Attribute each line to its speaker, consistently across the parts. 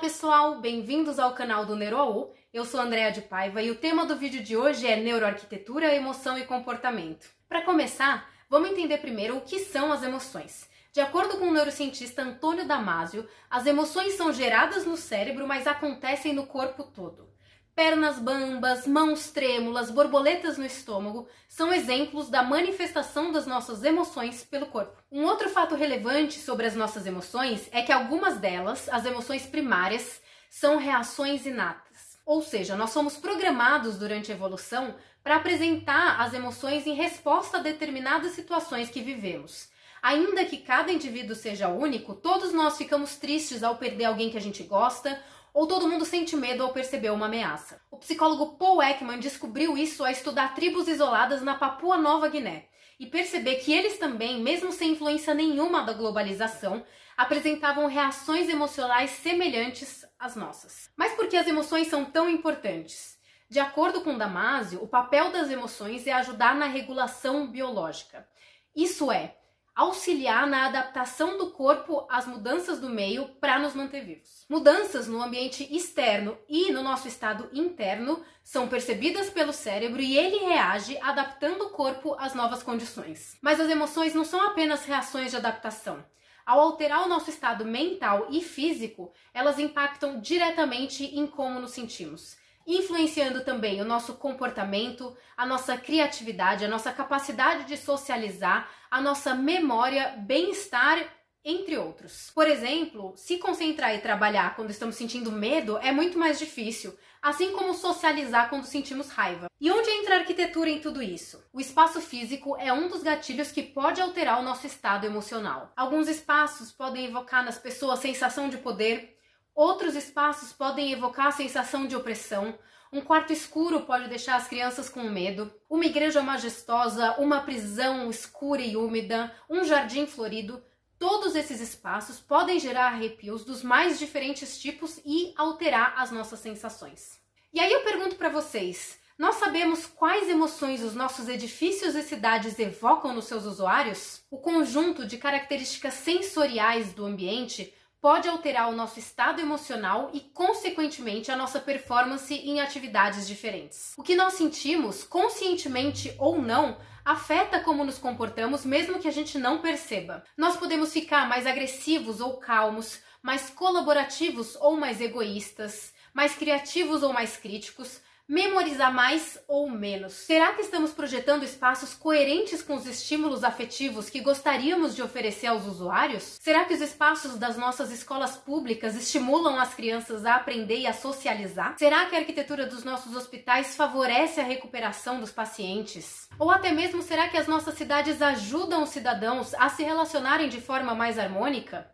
Speaker 1: pessoal, bem-vindos ao canal do NeuroU. Eu sou Andréa de Paiva e o tema do vídeo de hoje é neuroarquitetura, emoção e comportamento. Para começar, vamos entender primeiro o que são as emoções. De acordo com o neurocientista Antônio Damasio, as emoções são geradas no cérebro, mas acontecem no corpo todo. Pernas bambas, mãos trêmulas, borboletas no estômago são exemplos da manifestação das nossas emoções pelo corpo. Um outro fato relevante sobre as nossas emoções é que algumas delas, as emoções primárias, são reações inatas. Ou seja, nós somos programados durante a evolução para apresentar as emoções em resposta a determinadas situações que vivemos. Ainda que cada indivíduo seja único, todos nós ficamos tristes ao perder alguém que a gente gosta ou todo mundo sente medo ao perceber uma ameaça. O psicólogo Paul Ekman descobriu isso ao estudar tribos isoladas na Papua Nova Guiné e perceber que eles também, mesmo sem influência nenhuma da globalização, apresentavam reações emocionais semelhantes às nossas. Mas por que as emoções são tão importantes? De acordo com Damasio, o papel das emoções é ajudar na regulação biológica. Isso é, auxiliar na adaptação do corpo às mudanças do meio para nos manter vivos. Mudanças no ambiente externo e no nosso estado interno são percebidas pelo cérebro e ele reage adaptando o corpo às novas condições. Mas as emoções não são apenas reações de adaptação. Ao alterar o nosso estado mental e físico, elas impactam diretamente em como nos sentimos influenciando também o nosso comportamento, a nossa criatividade, a nossa capacidade de socializar, a nossa memória, bem-estar, entre outros. Por exemplo, se concentrar e trabalhar quando estamos sentindo medo é muito mais difícil, assim como socializar quando sentimos raiva. E onde entra a arquitetura em tudo isso? O espaço físico é um dos gatilhos que pode alterar o nosso estado emocional. Alguns espaços podem evocar nas pessoas sensação de poder, Outros espaços podem evocar a sensação de opressão. Um quarto escuro pode deixar as crianças com medo. Uma igreja majestosa, uma prisão escura e úmida, um jardim florido. Todos esses espaços podem gerar arrepios dos mais diferentes tipos e alterar as nossas sensações. E aí eu pergunto para vocês: nós sabemos quais emoções os nossos edifícios e cidades evocam nos seus usuários? O conjunto de características sensoriais do ambiente pode alterar o nosso estado emocional e, consequentemente, a nossa performance em atividades diferentes. O que nós sentimos, conscientemente ou não, afeta como nos comportamos, mesmo que a gente não perceba. Nós podemos ficar mais agressivos ou calmos, mais colaborativos ou mais egoístas, mais criativos ou mais críticos, memorizar mais ou menos? Será que estamos projetando espaços coerentes com os estímulos afetivos que gostaríamos de oferecer aos usuários? Será que os espaços das nossas escolas públicas estimulam as crianças a aprender e a socializar? Será que a arquitetura dos nossos hospitais favorece a recuperação dos pacientes? Ou até mesmo será que as nossas cidades ajudam os cidadãos a se relacionarem de forma mais harmônica?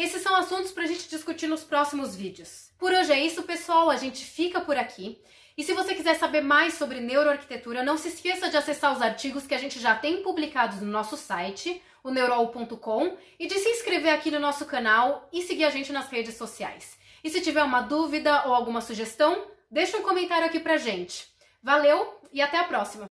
Speaker 1: Esses são assuntos para a gente discutir nos próximos vídeos. Por hoje é isso, pessoal. A gente fica por aqui. E se você quiser saber mais sobre neuroarquitetura, não se esqueça de acessar os artigos que a gente já tem publicados no nosso site, o neurol.com, e de se inscrever aqui no nosso canal e seguir a gente nas redes sociais. E se tiver uma dúvida ou alguma sugestão, deixa um comentário aqui pra gente. Valeu e até a próxima!